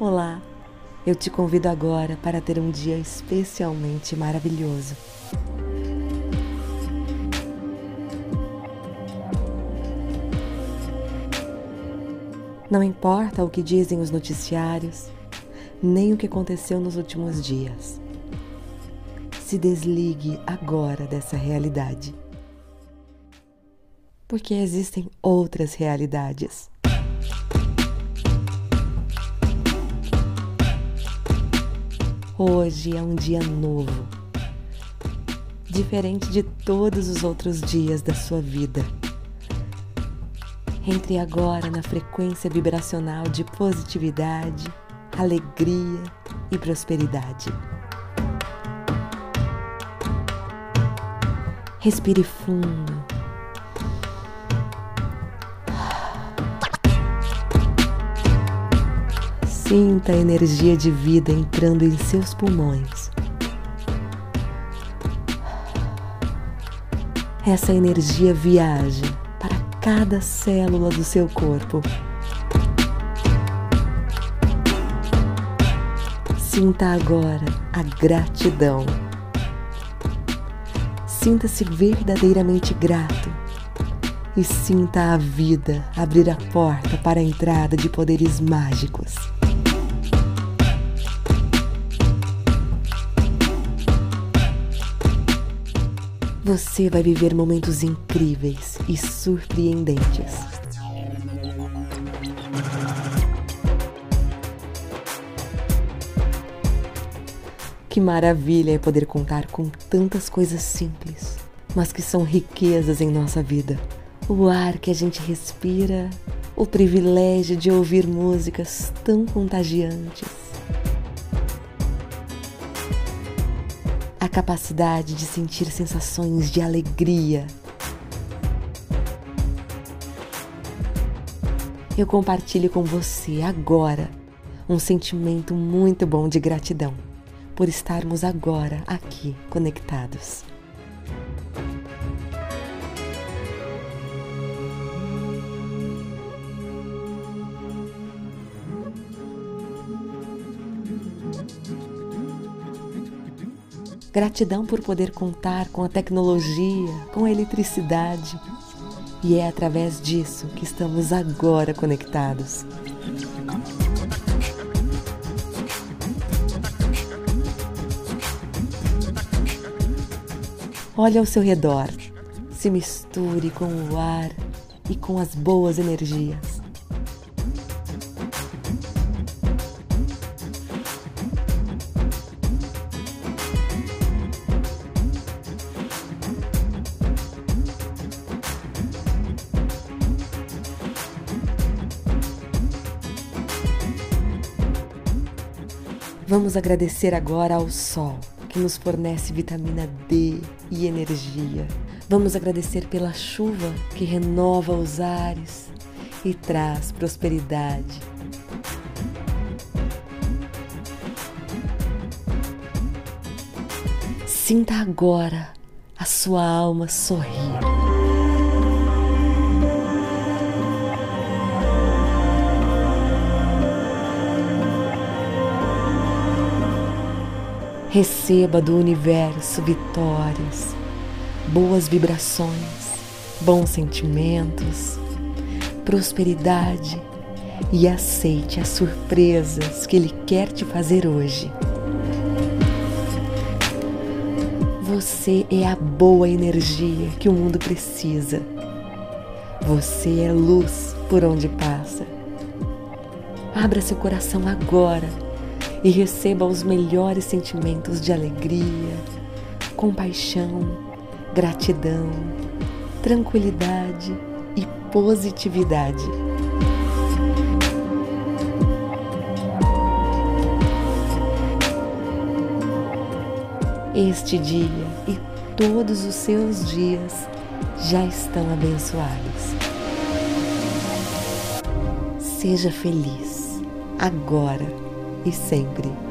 Olá, eu te convido agora para ter um dia especialmente maravilhoso. Não importa o que dizem os noticiários, nem o que aconteceu nos últimos dias. Se desligue agora dessa realidade. Porque existem outras realidades. Hoje é um dia novo, diferente de todos os outros dias da sua vida. Entre agora na frequência vibracional de positividade, alegria e prosperidade. Respire fundo. Sinta a energia de vida entrando em seus pulmões. Essa energia viaja para cada célula do seu corpo. Sinta agora a gratidão. Sinta-se verdadeiramente grato e sinta a vida abrir a porta para a entrada de poderes mágicos. Você vai viver momentos incríveis e surpreendentes. Que maravilha é poder contar com tantas coisas simples, mas que são riquezas em nossa vida. O ar que a gente respira, o privilégio de ouvir músicas tão contagiantes capacidade de sentir sensações de alegria. Eu compartilho com você agora um sentimento muito bom de gratidão por estarmos agora aqui conectados. Gratidão por poder contar com a tecnologia, com a eletricidade. E é através disso que estamos agora conectados. Olhe ao seu redor, se misture com o ar e com as boas energias. Vamos agradecer agora ao Sol, que nos fornece vitamina D e energia. Vamos agradecer pela chuva que renova os ares e traz prosperidade. Sinta agora a sua alma sorrir. Receba do universo vitórias, boas vibrações, bons sentimentos, prosperidade e aceite as surpresas que Ele quer te fazer hoje. Você é a boa energia que o mundo precisa. Você é luz por onde passa. Abra seu coração agora e receba os melhores sentimentos de alegria, compaixão, gratidão, tranquilidade e positividade. Este dia e todos os seus dias já estão abençoados. Seja feliz agora e sempre.